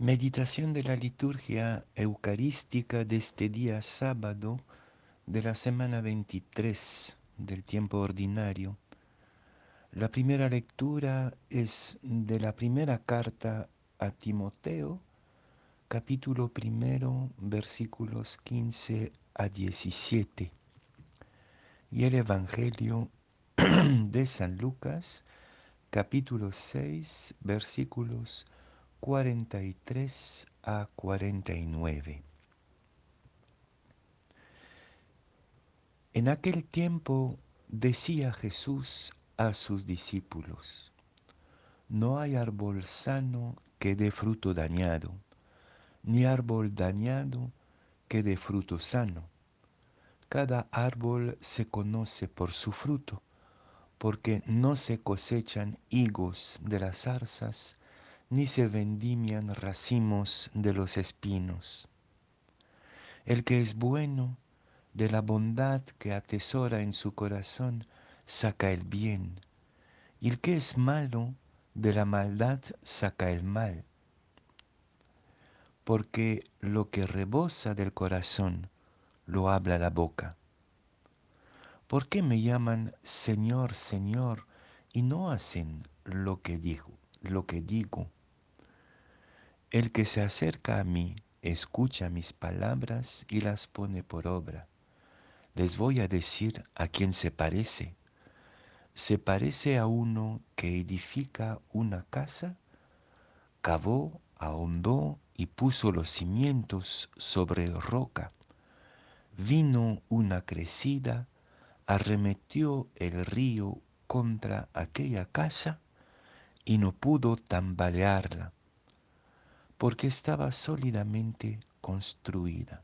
Meditación de la liturgia eucarística de este día sábado de la semana 23 del tiempo ordinario. La primera lectura es de la primera carta a Timoteo, capítulo primero, versículos 15 a 17. Y el Evangelio de San Lucas, capítulo 6, versículos 43 a 49. En aquel tiempo decía Jesús a sus discípulos, no hay árbol sano que dé fruto dañado, ni árbol dañado que dé fruto sano. Cada árbol se conoce por su fruto, porque no se cosechan higos de las zarzas, ni se vendimian racimos de los espinos. El que es bueno, de la bondad que atesora en su corazón, saca el bien, y el que es malo, de la maldad saca el mal. Porque lo que rebosa del corazón, lo habla la boca. ¿Por qué me llaman Señor, Señor, y no hacen lo que digo, lo que digo? El que se acerca a mí escucha mis palabras y las pone por obra. Les voy a decir a quién se parece. Se parece a uno que edifica una casa, cavó, ahondó y puso los cimientos sobre roca. Vino una crecida, arremetió el río contra aquella casa y no pudo tambalearla porque estaba sólidamente construida.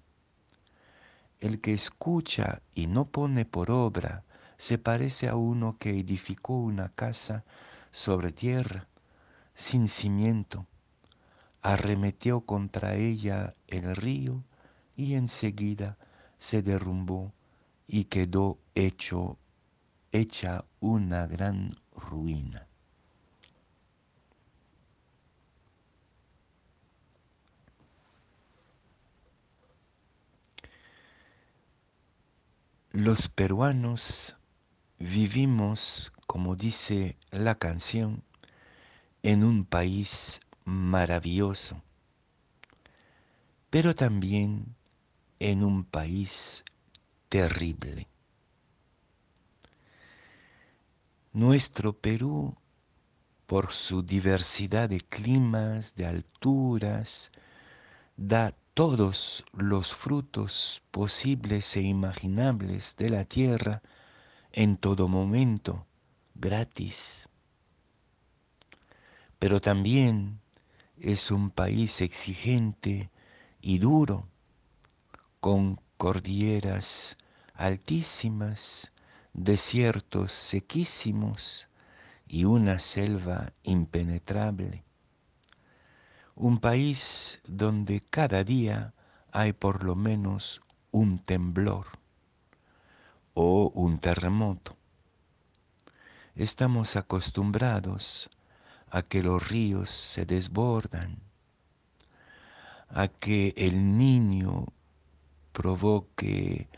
El que escucha y no pone por obra se parece a uno que edificó una casa sobre tierra, sin cimiento, arremetió contra ella el río y enseguida se derrumbó y quedó hecho, hecha una gran ruina. Los peruanos vivimos, como dice la canción, en un país maravilloso, pero también en un país terrible. Nuestro Perú, por su diversidad de climas, de alturas, da todos los frutos posibles e imaginables de la tierra en todo momento, gratis. Pero también es un país exigente y duro, con cordilleras altísimas, desiertos sequísimos y una selva impenetrable un país donde cada día hay por lo menos un temblor o un terremoto. Estamos acostumbrados a que los ríos se desbordan, a que el niño provoque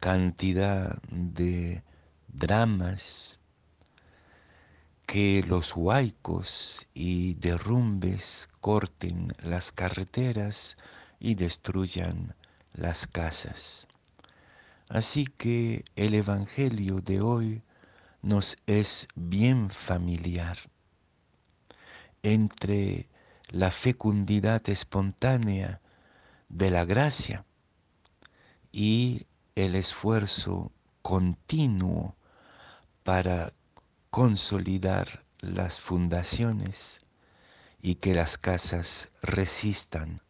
cantidad de dramas, que los huaicos y derrumbes corten las carreteras y destruyan las casas. Así que el Evangelio de hoy nos es bien familiar. Entre la fecundidad espontánea de la gracia y el esfuerzo continuo para consolidar las fundaciones y que las casas resistan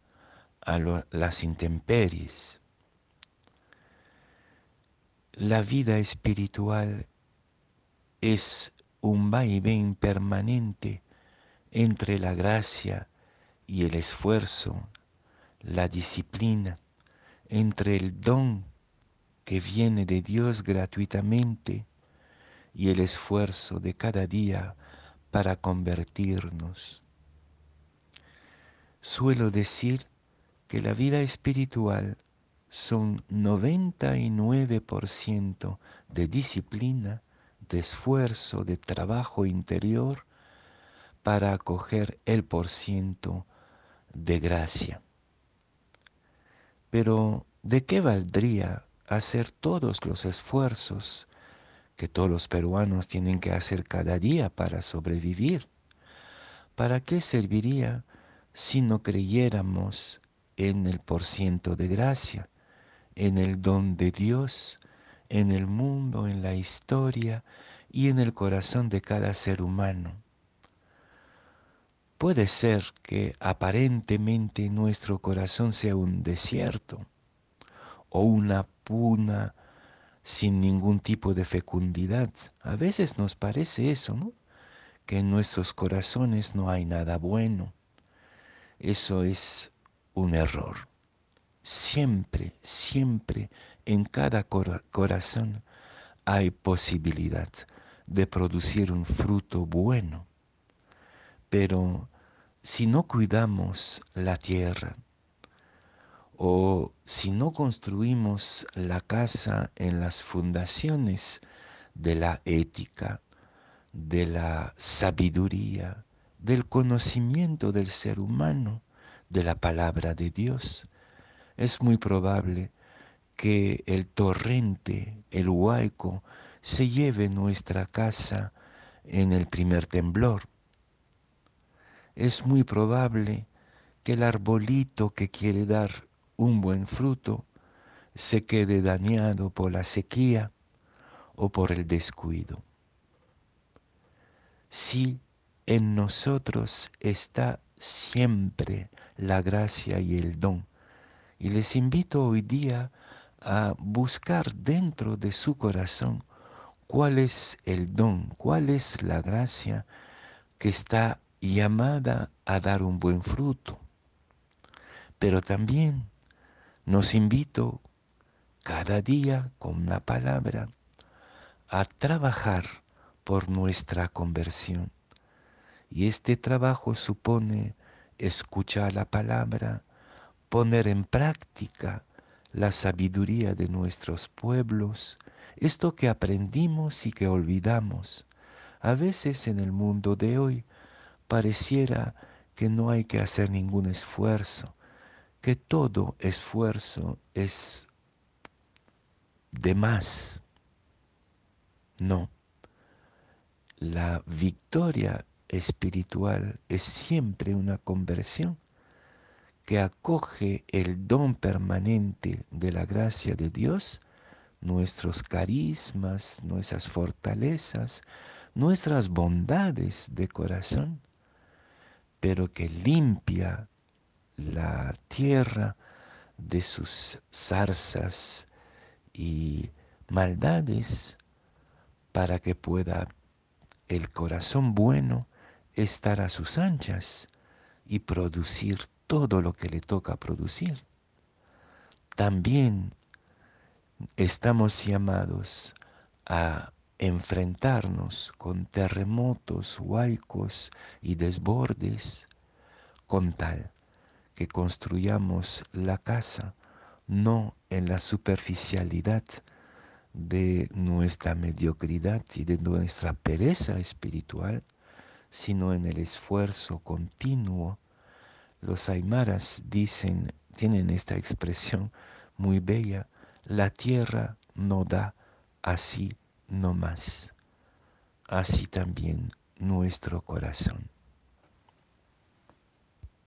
a las intemperies. La vida espiritual es un vaivén permanente entre la gracia y el esfuerzo, la disciplina, entre el don que viene de Dios gratuitamente y el esfuerzo de cada día para convertirnos. Suelo decir que la vida espiritual son 99% de disciplina, de esfuerzo, de trabajo interior para acoger el por ciento de gracia. Pero ¿de qué valdría hacer todos los esfuerzos que todos los peruanos tienen que hacer cada día para sobrevivir? ¿Para qué serviría si no creyéramos en el por ciento de gracia, en el don de Dios, en el mundo, en la historia y en el corazón de cada ser humano? Puede ser que aparentemente nuestro corazón sea un desierto o una puna sin ningún tipo de fecundidad. A veces nos parece eso, ¿no? Que en nuestros corazones no hay nada bueno. Eso es un error. Siempre, siempre en cada corazón hay posibilidad de producir un fruto bueno. Pero si no cuidamos la tierra o si no construimos la casa en las fundaciones de la ética, de la sabiduría, del conocimiento del ser humano, de la palabra de Dios, es muy probable que el torrente, el huaico, se lleve nuestra casa en el primer temblor. Es muy probable que el arbolito que quiere dar un buen fruto se quede dañado por la sequía o por el descuido. Si en nosotros está siempre la gracia y el don, y les invito hoy día a buscar dentro de su corazón cuál es el don, cuál es la gracia que está llamada a dar un buen fruto. Pero también nos invito cada día con una palabra a trabajar por nuestra conversión. Y este trabajo supone escuchar la palabra, poner en práctica la sabiduría de nuestros pueblos, esto que aprendimos y que olvidamos. A veces en el mundo de hoy pareciera que no hay que hacer ningún esfuerzo, que todo esfuerzo es de más. No, la victoria espiritual es siempre una conversión que acoge el don permanente de la gracia de Dios, nuestros carismas, nuestras fortalezas, nuestras bondades de corazón pero que limpia la tierra de sus zarzas y maldades para que pueda el corazón bueno estar a sus anchas y producir todo lo que le toca producir. También estamos llamados a enfrentarnos con terremotos, huaicos y desbordes, con tal que construyamos la casa no en la superficialidad de nuestra mediocridad y de nuestra pereza espiritual, sino en el esfuerzo continuo. Los aymaras dicen, tienen esta expresión muy bella, la tierra no da así no más. Así también nuestro corazón.